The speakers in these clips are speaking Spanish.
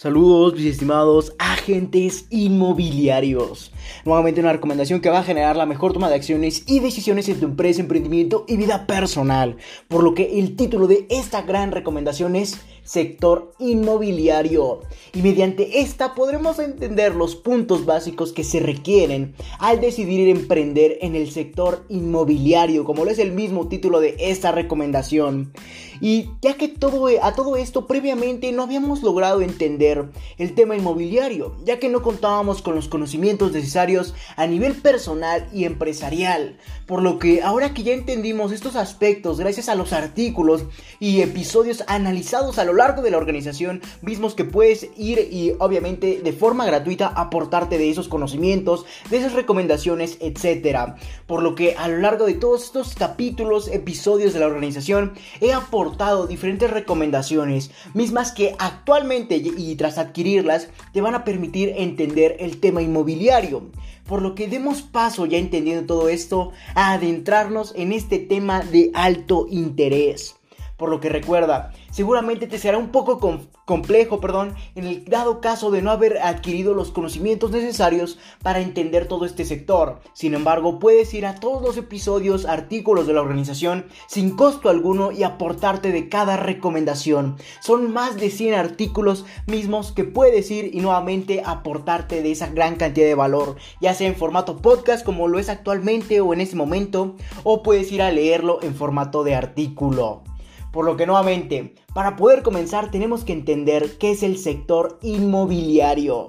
Saludos, mis estimados agentes inmobiliarios. Nuevamente una recomendación que va a generar la mejor toma de acciones y decisiones en tu empresa, emprendimiento y vida personal. Por lo que el título de esta gran recomendación es sector inmobiliario. Y mediante esta podremos entender los puntos básicos que se requieren al decidir emprender en el sector inmobiliario, como lo es el mismo título de esta recomendación. Y ya que todo, a todo esto previamente no habíamos logrado entender el tema inmobiliario, ya que no contábamos con los conocimientos necesarios a nivel personal y empresarial. Por lo que ahora que ya entendimos estos aspectos gracias a los artículos y episodios analizados a lo largo de la organización, mismos que puedes ir y obviamente de forma gratuita aportarte de esos conocimientos, de esas recomendaciones, etc. Por lo que a lo largo de todos estos capítulos, episodios de la organización, he aportado diferentes recomendaciones, mismas que actualmente y tras adquirirlas te van a permitir entender el tema inmobiliario. Por lo que demos paso ya entendiendo todo esto a adentrarnos en este tema de alto interés. Por lo que recuerda, seguramente te será un poco complejo, perdón, en el dado caso de no haber adquirido los conocimientos necesarios para entender todo este sector. Sin embargo, puedes ir a todos los episodios, artículos de la organización sin costo alguno y aportarte de cada recomendación. Son más de 100 artículos mismos que puedes ir y nuevamente aportarte de esa gran cantidad de valor, ya sea en formato podcast como lo es actualmente o en ese momento, o puedes ir a leerlo en formato de artículo. Por lo que nuevamente, para poder comenzar tenemos que entender qué es el sector inmobiliario.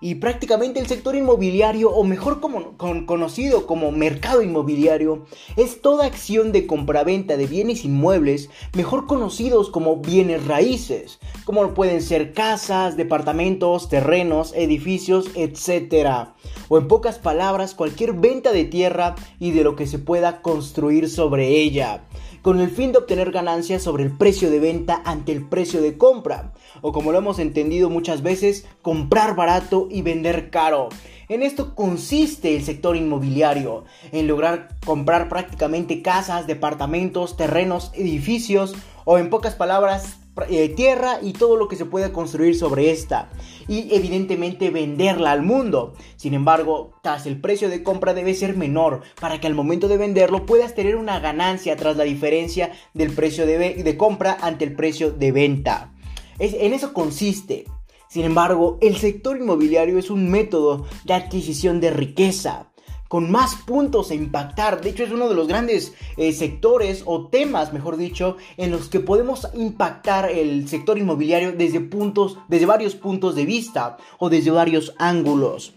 Y prácticamente el sector inmobiliario, o mejor como, conocido como mercado inmobiliario, es toda acción de compraventa de bienes inmuebles, mejor conocidos como bienes raíces, como pueden ser casas, departamentos, terrenos, edificios, etc. O en pocas palabras, cualquier venta de tierra y de lo que se pueda construir sobre ella con el fin de obtener ganancias sobre el precio de venta ante el precio de compra, o como lo hemos entendido muchas veces, comprar barato y vender caro. En esto consiste el sector inmobiliario, en lograr comprar prácticamente casas, departamentos, terrenos, edificios, o en pocas palabras, eh, tierra y todo lo que se pueda construir sobre esta y evidentemente venderla al mundo. Sin embargo, tras el precio de compra debe ser menor para que al momento de venderlo puedas tener una ganancia tras la diferencia del precio de, de compra ante el precio de venta. Es, en eso consiste. Sin embargo, el sector inmobiliario es un método de adquisición de riqueza con más puntos a impactar. De hecho, es uno de los grandes eh, sectores o temas, mejor dicho, en los que podemos impactar el sector inmobiliario desde puntos, desde varios puntos de vista o desde varios ángulos.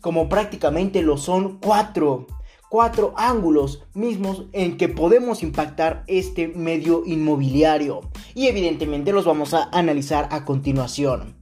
Como prácticamente lo son cuatro cuatro ángulos mismos en que podemos impactar este medio inmobiliario y evidentemente los vamos a analizar a continuación.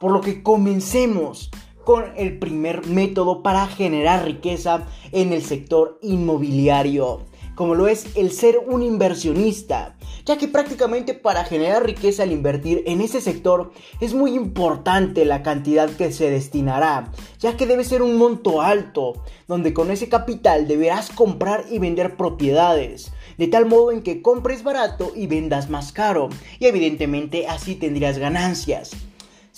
Por lo que comencemos con el primer método para generar riqueza en el sector inmobiliario, como lo es el ser un inversionista, ya que prácticamente para generar riqueza al invertir en ese sector es muy importante la cantidad que se destinará, ya que debe ser un monto alto, donde con ese capital deberás comprar y vender propiedades, de tal modo en que compres barato y vendas más caro, y evidentemente así tendrías ganancias.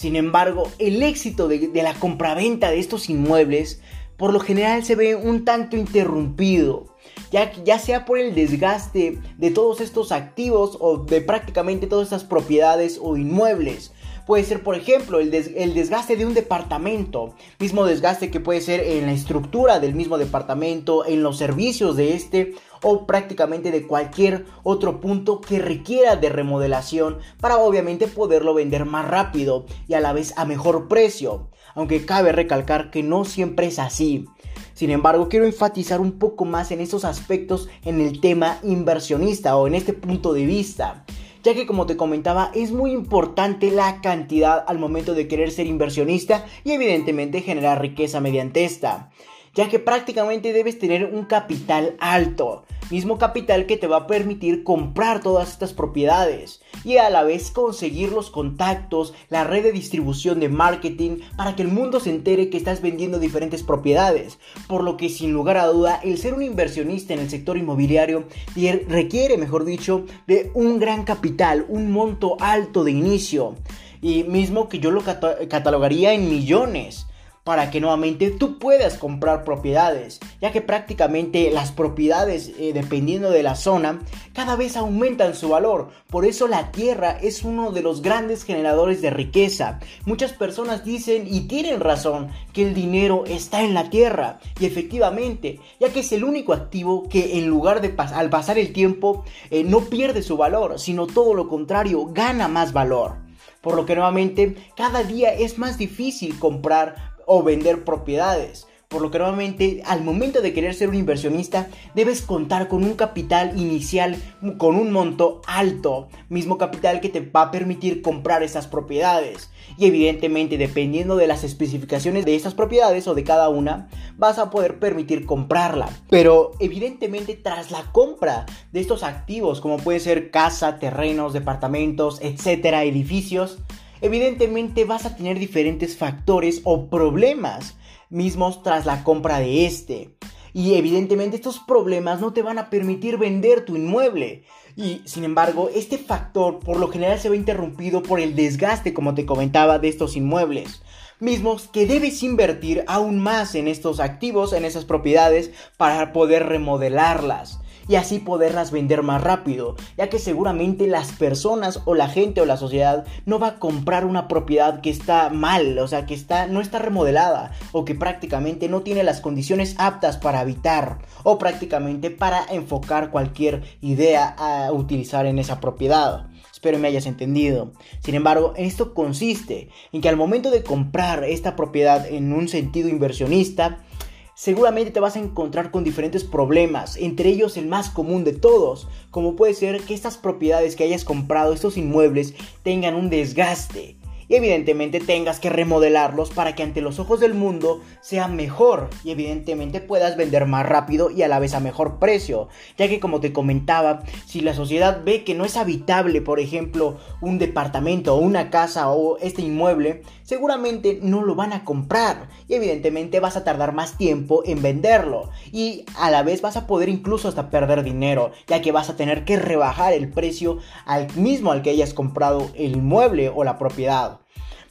Sin embargo, el éxito de, la compraventa de estos inmuebles por lo general se ve un tanto interrumpido, ya, sea por el desgaste de todos estos activos o de prácticamente todas estas propiedades o inmuebles, Puede ser, por ejemplo, el, desgaste de un departamento, mismo desgaste que puede ser en la estructura del mismo departamento, en los servicios de este o prácticamente de cualquier otro punto que requiera de remodelación para obviamente poderlo vender más rápido y a la vez a mejor precio. Aunque cabe recalcar que no siempre es así. Sin embargo, quiero enfatizar un poco más en estos aspectos en el tema inversionista o en este punto de vista ya que como te comentaba es muy importante la cantidad al momento de querer ser inversionista y evidentemente generar riqueza mediante esta, ya que prácticamente debes tener un capital alto, mismo capital que te va a permitir comprar todas estas propiedades y a la vez conseguir los contactos, la red de distribución de marketing para que el mundo se entere que estás vendiendo diferentes propiedades. Por lo que sin lugar a duda el ser un inversionista en el sector inmobiliario requiere, mejor dicho, de un gran capital, un monto alto de inicio y mismo que yo lo catalogaría en millones para que nuevamente tú puedas comprar propiedades, ya que prácticamente las propiedades, eh, dependiendo de la zona, cada vez aumentan su valor. Por eso la tierra es uno de los grandes generadores de riqueza. Muchas personas dicen y tienen razón que el dinero está en la tierra, y efectivamente, ya que es el único activo que en lugar de al pasar el tiempo eh, no pierde su valor, sino todo lo contrario, gana más valor. Por lo que nuevamente cada día es más difícil comprar o vender propiedades. Por lo que nuevamente al momento de querer ser un inversionista debes contar con un capital inicial con un monto alto, mismo capital que te va a permitir comprar esas propiedades. Y evidentemente dependiendo de las especificaciones de estas propiedades o de cada una, vas a poder permitir comprarla. Pero evidentemente tras la compra de estos activos como puede ser casa, terrenos, departamentos, etcétera, edificios, evidentemente vas a tener diferentes factores o problemas mismos tras la compra de este. Y evidentemente estos problemas no te van a permitir vender tu inmueble. Y sin embargo, este factor por lo general se ve interrumpido por el desgaste, como te comentaba, de estos inmuebles. Mismos que debes invertir aún más en estos activos, en esas propiedades, para poder remodelarlas y así poderlas vender más rápido, ya que seguramente las personas o la gente o la sociedad no va a comprar una propiedad que está mal, o sea, que está no está remodelada o que prácticamente no tiene las condiciones aptas para habitar o prácticamente para enfocar cualquier idea a utilizar en esa propiedad. Espero me hayas entendido. Sin embargo, esto consiste en que al momento de comprar esta propiedad en un sentido inversionista, seguramente te vas a encontrar con diferentes problemas, entre ellos el más común de todos, como puede ser que estas propiedades que hayas comprado, estos inmuebles, tengan un desgaste, y evidentemente tengas que remodelarlos para que ante los ojos del mundo sea mejor y evidentemente puedas vender más rápido y a la vez a mejor precio, ya que como te comentaba, si la sociedad ve que no es habitable, por ejemplo, un departamento o una casa o este inmueble, seguramente no lo van a comprar y evidentemente vas a tardar más tiempo en venderlo y a la vez vas a poder incluso hasta perder dinero, ya que vas a tener que rebajar el precio al mismo al que hayas comprado el inmueble o la propiedad.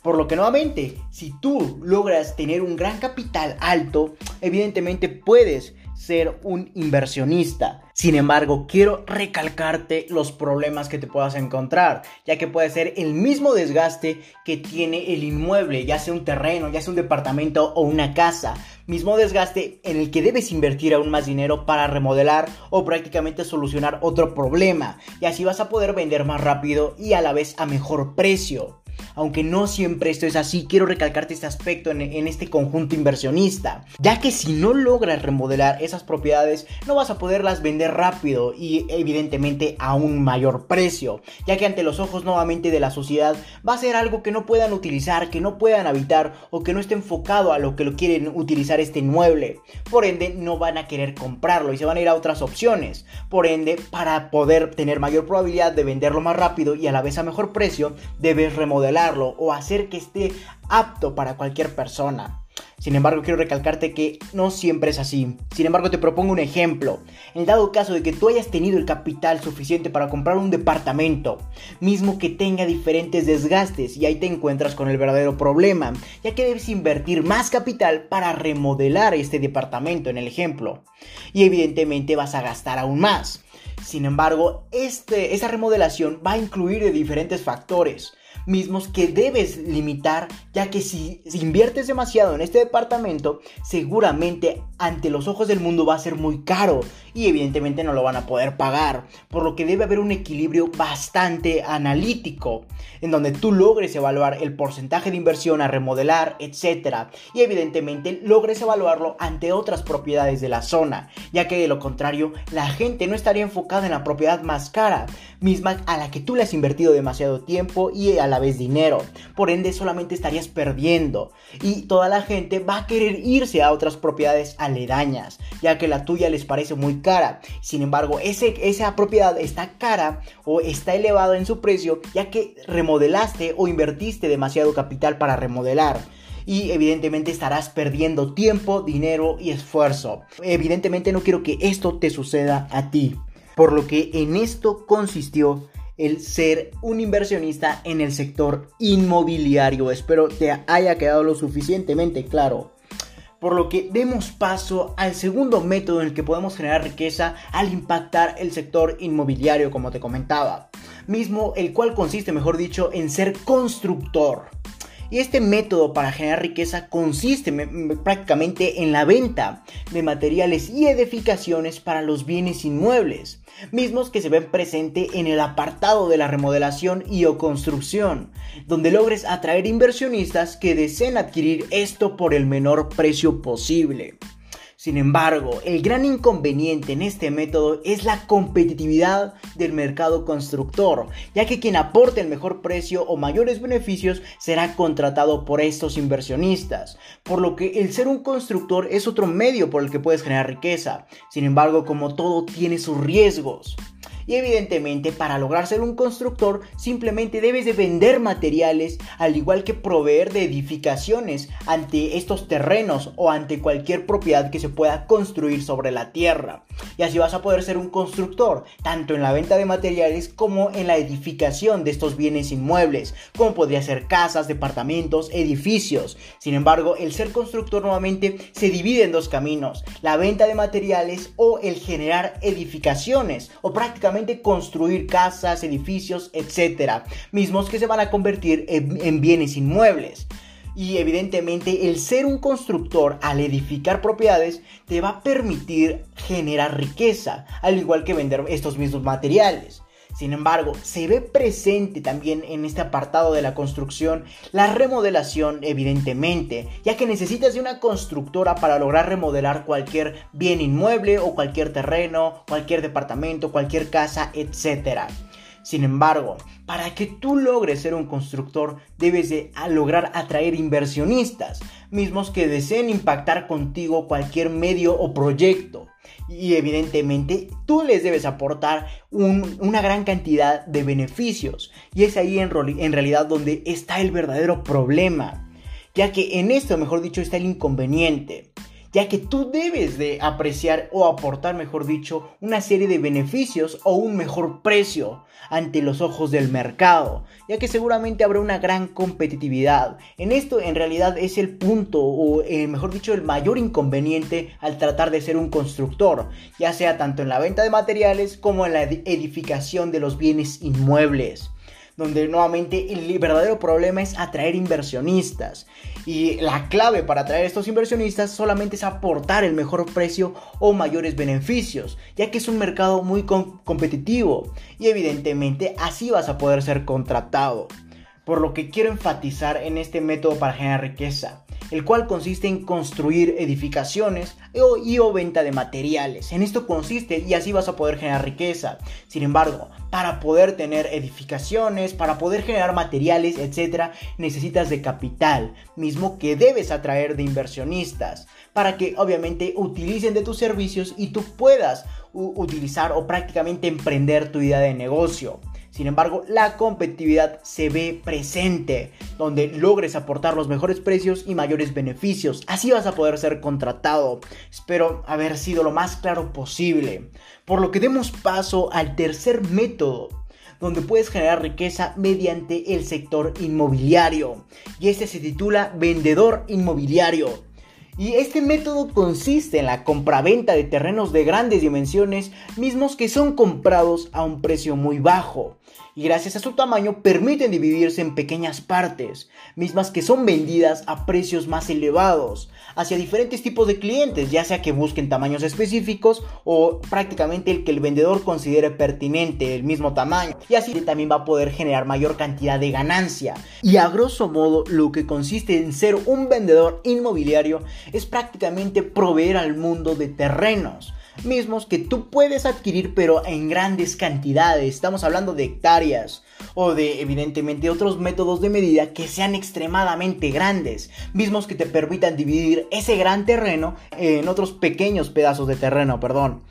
Por lo que nuevamente, si tú logras tener un gran capital alto, evidentemente puedes ser un inversionista. Sin embargo, quiero recalcarte los problemas que te puedas encontrar, ya que puede ser el mismo desgaste que tiene el inmueble, ya sea un terreno, ya sea un departamento o una casa. Mismo desgaste en el que debes invertir aún más dinero para remodelar o prácticamente solucionar otro problema. Y así vas a poder vender más rápido y a la vez a mejor precio. Aunque no siempre esto es así, quiero recalcarte este aspecto en, este conjunto inversionista, ya que si no logras remodelar esas propiedades, no vas a poderlas vender rápido y evidentemente a un mayor precio, ya que ante los ojos nuevamente de la sociedad va a ser algo que no puedan utilizar, que no puedan habitar o que no esté enfocado a lo que lo quieren utilizar este inmueble. Por ende, no van a querer comprarlo y se van a ir a otras opciones. Por ende, para poder tener mayor probabilidad de venderlo más rápido y a la vez a mejor precio, debes remodelar o hacer que esté apto para cualquier persona. Sin embargo, quiero recalcarte que no siempre es así. Sin embargo, te propongo un ejemplo. En dado caso de que tú hayas tenido el capital suficiente para comprar un departamento, mismo que tenga diferentes desgastes, y ahí te encuentras con el verdadero problema, ya que debes invertir más capital para remodelar este departamento en el ejemplo. Y evidentemente vas a gastar aún más. Sin embargo, este, esa remodelación va a incluir de diferentes factores mismos que debes limitar, ya que si, inviertes demasiado en este departamento, seguramente ante los ojos del mundo va a ser muy caro y evidentemente no lo van a poder pagar, por lo que debe haber un equilibrio bastante analítico, en donde tú logres evaluar el porcentaje de inversión a remodelar, etc. Y evidentemente logres evaluarlo ante otras propiedades de la zona, ya que de lo contrario la gente no estaría enfocada en la propiedad más cara, misma a la que tú le has invertido demasiado tiempo y a la vez dinero. Por ende solamente estarías perdiendo y toda la gente va a querer irse a otras propiedades aledañas, ya que la tuya les parece muy cara. Sin embargo, ese, esa propiedad está cara o está elevada en su precio, ya que remodelaste o invertiste demasiado capital para remodelar y evidentemente estarás perdiendo tiempo, dinero y esfuerzo. Evidentemente no quiero que esto te suceda a ti. Por lo que en esto consistió el ser un inversionista en el sector inmobiliario. Espero te haya quedado lo suficientemente claro. Por lo que demos paso al segundo método en el que podemos generar riqueza al impactar el sector inmobiliario, como te comentaba. Mismo el cual consiste, mejor dicho, en ser constructor. Y este método para generar riqueza consiste prácticamente en la venta de materiales y edificaciones para los bienes inmuebles, mismos que se ven presente en el apartado de la remodelación y o construcción, donde logres atraer inversionistas que deseen adquirir esto por el menor precio posible. Sin embargo, el gran inconveniente en este método es la competitividad del mercado constructor, ya que quien aporte el mejor precio o mayores beneficios será contratado por estos inversionistas, por lo que el ser un constructor es otro medio por el que puedes generar riqueza. Sin embargo, como todo tiene sus riesgos. Y evidentemente para lograr ser un constructor simplemente debes de vender materiales al igual que proveer de edificaciones ante estos terrenos o ante cualquier propiedad que se pueda construir sobre la tierra. Y así vas a poder ser un constructor, tanto en la venta de materiales como en la edificación de estos bienes inmuebles, como podría ser casas, departamentos, edificios. Sin embargo, el ser constructor nuevamente se divide en dos caminos, la venta de materiales o el generar edificaciones o prácticamente construir casas, edificios, etcétera, mismos que se van a convertir en, bienes inmuebles. Y evidentemente el ser un constructor al edificar propiedades te va a permitir generar riqueza, al igual que vender estos mismos materiales. Sin embargo, se ve presente también en este apartado de la construcción la remodelación, evidentemente, ya que necesitas de una constructora para lograr remodelar cualquier bien inmueble o cualquier terreno, cualquier departamento, cualquier casa, etc. Sin embargo, para que tú logres ser un constructor, debes de lograr atraer inversionistas, mismos que deseen impactar contigo cualquier medio o proyecto. Y evidentemente tú les debes aportar una gran cantidad de beneficios. Y es ahí en realidad donde está el verdadero problema. Ya que en esto, mejor dicho, está el inconveniente ya que tú debes de apreciar o aportar, mejor dicho, una serie de beneficios o un mejor precio ante los ojos del mercado, ya que seguramente habrá una gran competitividad. En esto en realidad es el punto o eh, mejor dicho el mayor inconveniente al tratar de ser un constructor, ya sea tanto en la venta de materiales como en la edificación de los bienes inmuebles donde nuevamente el verdadero problema es atraer inversionistas. Y la clave para atraer estos inversionistas solamente es aportar el mejor precio o mayores beneficios, ya que es un mercado muy competitivo y evidentemente así vas a poder ser contratado. Por lo que quiero enfatizar en este método para generar riqueza el cual consiste en construir edificaciones y o venta de materiales. En esto consiste y así vas a poder generar riqueza. Sin embargo, para poder tener edificaciones, para poder generar materiales, etc., necesitas de capital, mismo que debes atraer de inversionistas, para que obviamente utilicen de tus servicios y tú puedas utilizar o prácticamente emprender tu idea de negocio. Sin embargo, la competitividad se ve presente, donde logres aportar los mejores precios y mayores beneficios. Así vas a poder ser contratado. Espero haber sido lo más claro posible. Por lo que demos paso al tercer método donde puedes generar riqueza mediante el sector inmobiliario. Y este se titula vendedor inmobiliario. Y este método consiste en la compraventa de terrenos de grandes dimensiones, mismos que son comprados a un precio muy bajo. Y gracias a su tamaño permiten dividirse en pequeñas partes, mismas que son vendidas a precios más elevados, hacia diferentes tipos de clientes, ya sea que busquen tamaños específicos o prácticamente el que el vendedor considere pertinente, el mismo tamaño. Y así también va a poder generar mayor cantidad de ganancia. Y a grosso modo, lo que consiste en ser un vendedor inmobiliario es prácticamente proveer al mundo de terrenos mismos que tú puedes adquirir pero en grandes cantidades. Estamos hablando de hectáreas o de evidentemente otros métodos de medida que sean extremadamente grandes, mismos que te permitan dividir ese gran terreno en otros pequeños pedazos de terreno, perdón.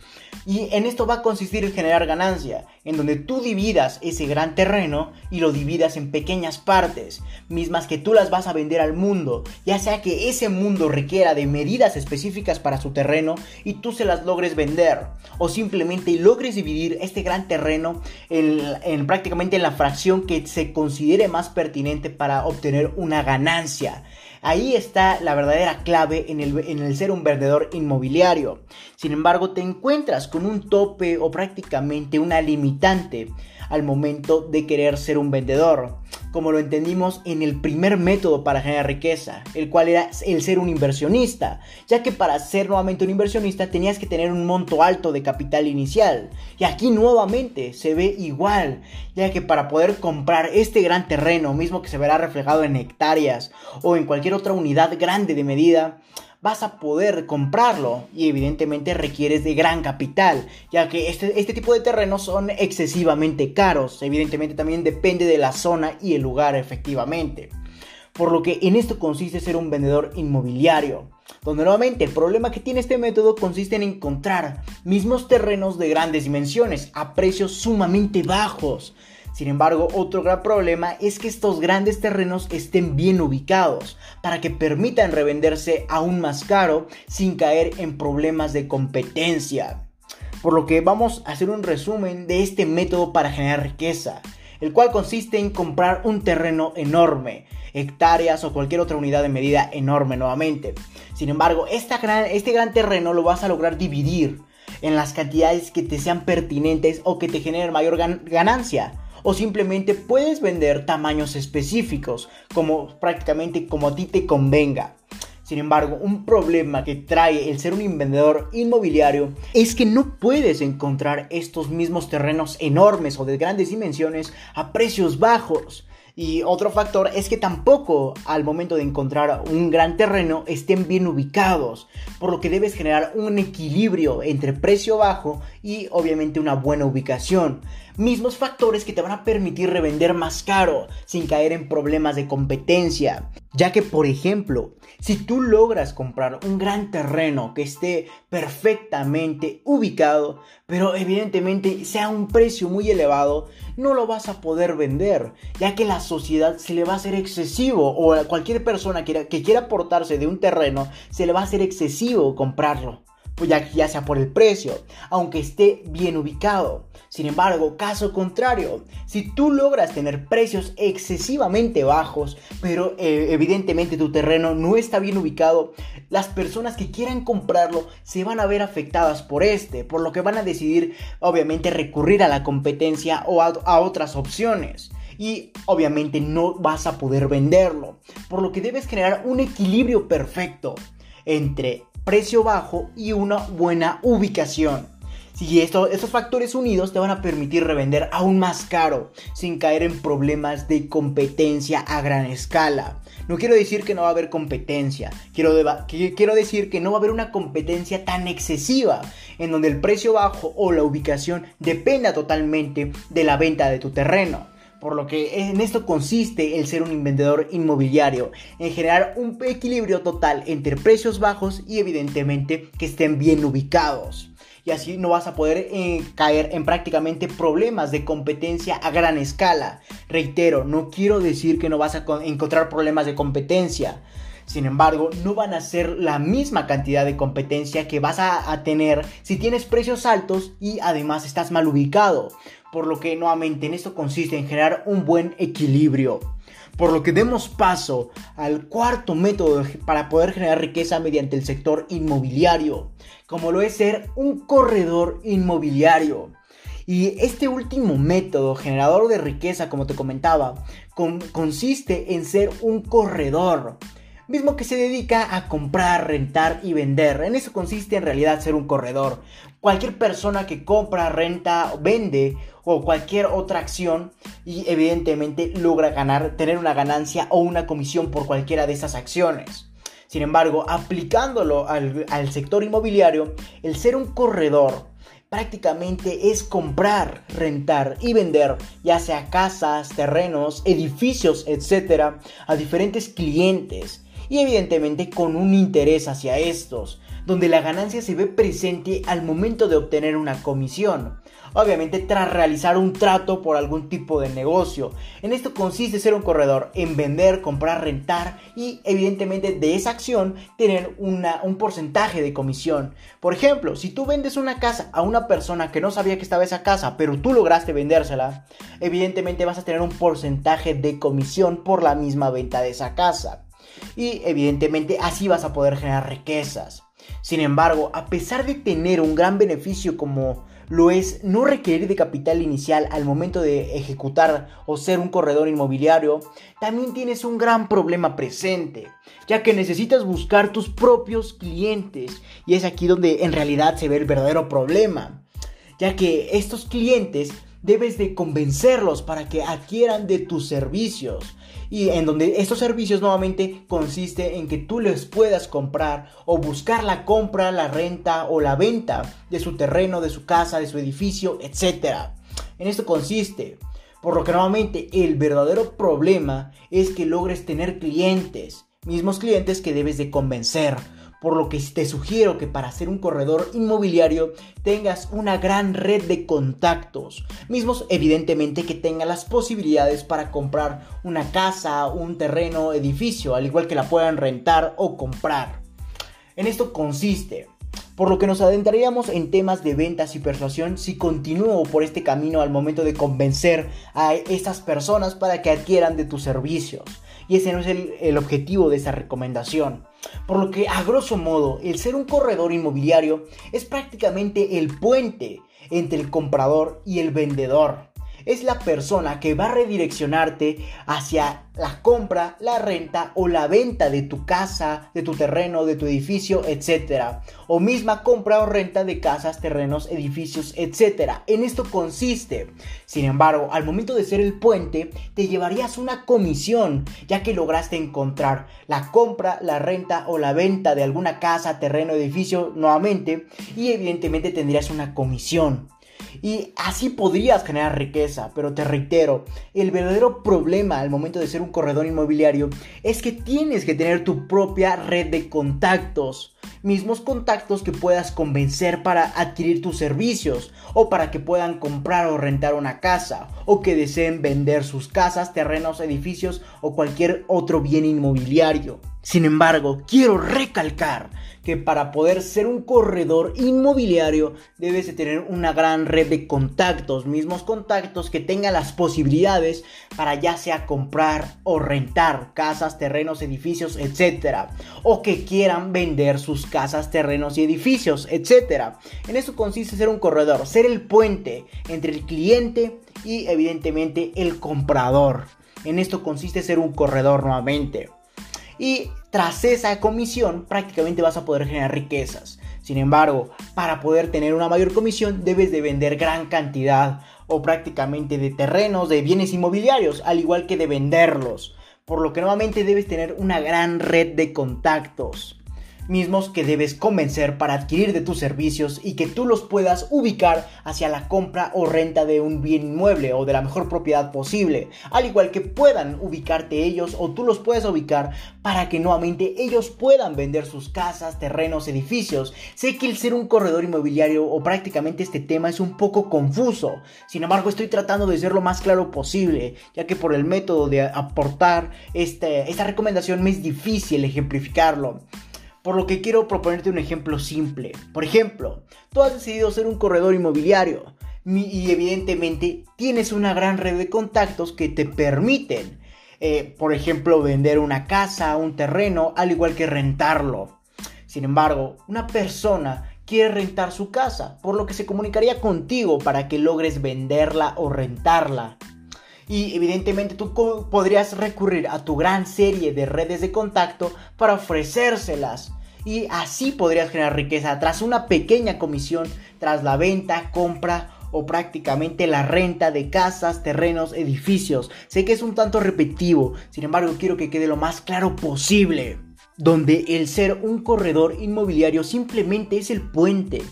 Y en esto va a consistir en generar ganancia, en donde tú dividas ese gran terreno y lo dividas en pequeñas partes, mismas que tú las vas a vender al mundo, ya sea que ese mundo requiera de medidas específicas para su terreno y tú se las logres vender, o simplemente logres dividir este gran terreno en, prácticamente en la fracción que se considere más pertinente para obtener una ganancia. Ahí está la verdadera clave en el, en el, ser un vendedor inmobiliario. Sin embargo, te encuentras con un tope o prácticamente una limitante al momento de querer ser un vendedor, como lo entendimos en el primer método para generar riqueza, el cual era el ser un inversionista, ya que para ser nuevamente un inversionista tenías que tener un monto alto de capital inicial, y aquí nuevamente se ve igual, ya que para poder comprar este gran terreno, mismo que se verá reflejado en hectáreas o en cualquier otra unidad grande de medida, vas a poder comprarlo y evidentemente requieres de gran capital, ya que este, este tipo de terrenos son excesivamente caros, evidentemente también depende de la zona y el lugar efectivamente. Por lo que en esto consiste ser un vendedor inmobiliario, donde nuevamente el problema que tiene este método consiste en encontrar mismos terrenos de grandes dimensiones a precios sumamente bajos, sin embargo, otro gran problema es que estos grandes terrenos estén bien ubicados para que permitan revenderse aún más caro sin caer en problemas de competencia. Por lo que vamos a hacer un resumen de este método para generar riqueza, el cual consiste en comprar un terreno enorme, hectáreas o cualquier otra unidad de medida enorme nuevamente. Sin embargo, este gran terreno lo vas a lograr dividir en las cantidades que te sean pertinentes o que te generen mayor ganancia o simplemente puedes vender tamaños específicos, como prácticamente como a ti te convenga. Sin embargo, un problema que trae el ser un vendedor inmobiliario es que no puedes encontrar estos mismos terrenos enormes o de grandes dimensiones a precios bajos. Y otro factor es que tampoco al momento de encontrar un gran terreno estén bien ubicados, por lo que debes generar un equilibrio entre precio bajo y obviamente una buena ubicación. Mismos factores que te van a permitir revender más caro sin caer en problemas de competencia. Ya que, por ejemplo, si tú logras comprar un gran terreno que esté perfectamente ubicado, pero evidentemente sea un precio muy elevado, no lo vas a poder vender, ya que la sociedad se le va a hacer excesivo, o a cualquier persona que, que quiera aportarse de un terreno, se le va a hacer excesivo comprarlo pues ya, sea por el precio, aunque esté bien ubicado. Sin embargo, caso contrario, si tú logras tener precios excesivamente bajos, pero eh, evidentemente tu terreno no está bien ubicado, las personas que quieran comprarlo se van a ver afectadas por este, por lo que van a decidir obviamente recurrir a la competencia o a otras opciones y obviamente no vas a poder venderlo. Por lo que debes generar un equilibrio perfecto entre precio bajo y una buena ubicación. Si estos factores unidos te van a permitir revender aún más caro, sin caer en problemas de competencia a gran escala. No quiero decir que no va a haber competencia, quiero, quiero decir que no va a haber una competencia tan excesiva, en donde el precio bajo o la ubicación dependa totalmente de la venta de tu terreno. Por lo que en esto consiste el ser un vendedor inmobiliario, en generar un equilibrio total entre precios bajos y evidentemente que estén bien ubicados. Y así no vas a poder eh, caer en prácticamente problemas de competencia a gran escala. Reitero, no quiero decir que no vas a encontrar problemas de competencia. Sin embargo, no van a ser la misma cantidad de competencia que vas a tener si tienes precios altos y además estás mal ubicado por lo que nuevamente en esto consiste en generar un buen equilibrio. Por lo que demos paso al cuarto método para poder generar riqueza mediante el sector inmobiliario, como lo es ser un corredor inmobiliario. Y este último método generador de riqueza, como te comentaba, consiste en ser un corredor mismo que se dedica a comprar, rentar y vender. En eso consiste en realidad ser un corredor. Cualquier persona que compra, renta, vende o cualquier otra acción y evidentemente logra ganar, tener una ganancia o una comisión por cualquiera de esas acciones. Sin embargo, aplicándolo al, sector inmobiliario, el ser un corredor prácticamente es comprar, rentar y vender, ya sea casas, terrenos, edificios, etcétera, a diferentes clientes y evidentemente con un interés hacia estos, donde la ganancia se ve presente al momento de obtener una comisión. Obviamente tras realizar un trato por algún tipo de negocio. En esto consiste ser un corredor, en vender, comprar, rentar y evidentemente de esa acción tener una, un porcentaje de comisión. Por ejemplo, si tú vendes una casa a una persona que no sabía que estaba esa casa, pero tú lograste vendérsela, evidentemente vas a tener un porcentaje de comisión por la misma venta de esa casa. Y evidentemente así vas a poder generar riquezas. Sin embargo, a pesar de tener un gran beneficio como lo es no requerir de capital inicial al momento de ejecutar o ser un corredor inmobiliario, también tienes un gran problema presente, ya que necesitas buscar tus propios clientes y es aquí donde en realidad se ve el verdadero problema, ya que estos clientes debes de convencerlos para que adquieran de tus servicios. Y en donde estos servicios nuevamente consiste en que tú les puedas comprar o buscar la compra, la renta o la venta de su terreno, de su casa, de su edificio, etc. En esto consiste. Por lo que nuevamente el verdadero problema es que logres tener clientes, mismos clientes que debes de convencer por lo que te sugiero que para ser un corredor inmobiliario tengas una gran red de contactos, mismos evidentemente que tengan las posibilidades para comprar una casa, un terreno, edificio, al igual que la puedan rentar o comprar. En esto consiste por lo que nos adentraríamos en temas de ventas y persuasión si continúo por este camino al momento de convencer a estas personas para que adquieran de tus servicios. Y ese no es el, objetivo de esta recomendación. Por lo que, a grosso modo, el ser un corredor inmobiliario es prácticamente el puente entre el comprador y el vendedor es la persona que va a redireccionarte hacia la compra, la renta o la venta de tu casa, de tu terreno, de tu edificio, etc. O misma compra o renta de casas, terrenos, edificios, etc. En esto consiste. Sin embargo, al momento de ser el puente, te llevarías una comisión, ya que lograste encontrar la compra, la renta o la venta de alguna casa, terreno, edificio nuevamente y evidentemente tendrías una comisión. Y así podrías generar riqueza, pero te reitero, el verdadero problema al momento de ser un corredor inmobiliario es que tienes que tener tu propia red de contactos, mismos contactos que puedas convencer para adquirir tus servicios o para que puedan comprar o rentar una casa o que deseen vender sus casas, terrenos, edificios o cualquier otro bien inmobiliario. Sin embargo, quiero recalcar que para poder ser un corredor inmobiliario debes de tener una gran red de contactos, mismos contactos que tengan las posibilidades para ya sea comprar o rentar casas, terrenos, edificios, etc. O que quieran vender sus casas, terrenos y edificios, etc. En eso consiste ser un corredor, ser el puente entre el cliente y evidentemente el comprador. En esto consiste ser un corredor nuevamente y tras esa comisión prácticamente vas a poder generar riquezas. Sin embargo, para poder tener una mayor comisión debes de vender gran cantidad o prácticamente de terrenos, de bienes inmobiliarios, al igual que de venderlos. Por lo que nuevamente debes tener una gran red de contactos mismos que debes convencer para adquirir de tus servicios y que tú los puedas ubicar hacia la compra o renta de un bien inmueble o de la mejor propiedad posible, al igual que puedan ubicarte ellos o tú los puedes ubicar para que nuevamente ellos puedan vender sus casas, terrenos, edificios. Sé que el ser un corredor inmobiliario o prácticamente este tema es un poco confuso, sin embargo estoy tratando de ser lo más claro posible, ya que por el método de aportar este, esta recomendación me es difícil ejemplificarlo. Por lo que quiero proponerte un ejemplo simple. Por ejemplo, tú has decidido ser un corredor inmobiliario y evidentemente tienes una gran red de contactos que te permiten, eh, por ejemplo, vender una casa, un terreno, al igual que rentarlo. Sin embargo, una persona quiere rentar su casa, por lo que se comunicaría contigo para que logres venderla o rentarla. Y evidentemente tú podrías recurrir a tu gran serie de redes de contacto para ofrecérselas y así podrías generar riqueza tras una pequeña comisión, tras la venta, compra o prácticamente la renta de casas, terrenos, edificios. Sé que es un tanto repetitivo, sin embargo quiero que quede lo más claro posible, donde el ser un corredor inmobiliario simplemente es el puente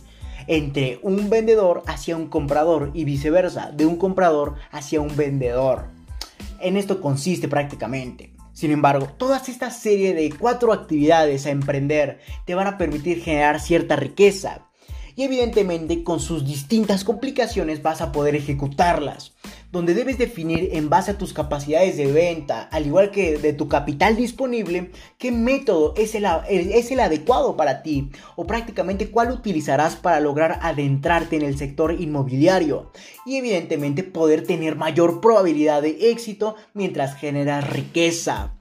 entre un vendedor hacia un comprador y viceversa, de un comprador hacia un vendedor. En esto consiste prácticamente. Sin embargo, toda esta serie de cuatro actividades a emprender te van a permitir generar cierta riqueza. Y evidentemente con sus distintas complicaciones vas a poder ejecutarlas donde debes definir en base a tus capacidades de venta, al igual que de tu capital disponible, qué método es el, es el adecuado para ti o prácticamente cuál utilizarás para lograr adentrarte en el sector inmobiliario y evidentemente poder tener mayor probabilidad de éxito mientras generas riqueza.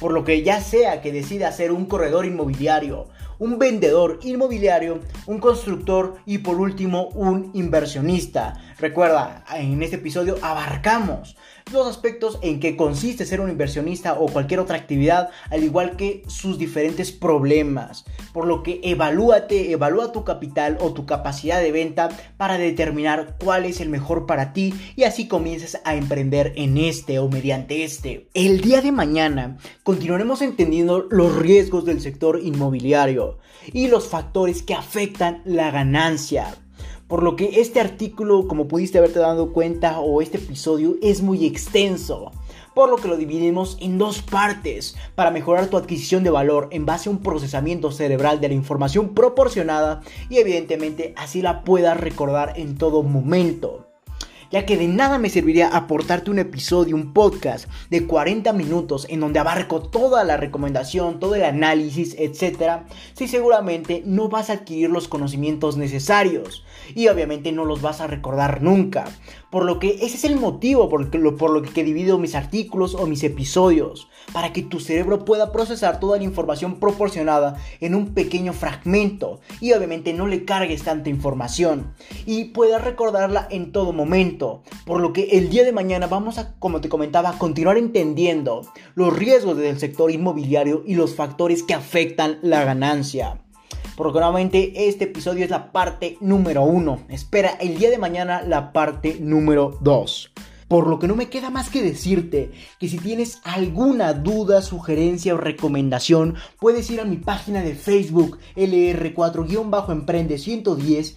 Por lo que ya sea que decida ser un corredor inmobiliario, un vendedor inmobiliario, un constructor y por último un inversionista. Recuerda, en este episodio abarcamos los aspectos en que consiste ser un inversionista o cualquier otra actividad, al igual que sus diferentes problemas. Por lo que evalúate, evalúa tu capital o tu capacidad de venta para determinar cuál es el mejor para ti y así comiences a emprender en este o mediante este. El día de mañana continuaremos entendiendo los riesgos del sector inmobiliario y los factores que afectan la ganancia. Por lo que este artículo, como pudiste haberte dado cuenta, o este episodio es muy extenso. Por lo que lo dividimos en dos partes para mejorar tu adquisición de valor en base a un procesamiento cerebral de la información proporcionada y evidentemente así la puedas recordar en todo momento ya que de nada me serviría aportarte un episodio, un podcast de 40 minutos en donde abarco toda la recomendación, todo el análisis, etc. Si seguramente no vas a adquirir los conocimientos necesarios y obviamente no los vas a recordar nunca. Por lo que ese es el motivo por lo, por lo que divido mis artículos o mis episodios, para que tu cerebro pueda procesar toda la información proporcionada en un pequeño fragmento y obviamente no le cargues tanta información y puedas recordarla en todo momento. Por lo que el día de mañana vamos a, como te comentaba, continuar entendiendo los riesgos del sector inmobiliario y los factores que afectan la ganancia. Por nuevamente este episodio es la parte número uno. Espera el día de mañana la parte número 2. Por lo que no me queda más que decirte que si tienes alguna duda, sugerencia o recomendación, puedes ir a mi página de Facebook LR4-Emprende 110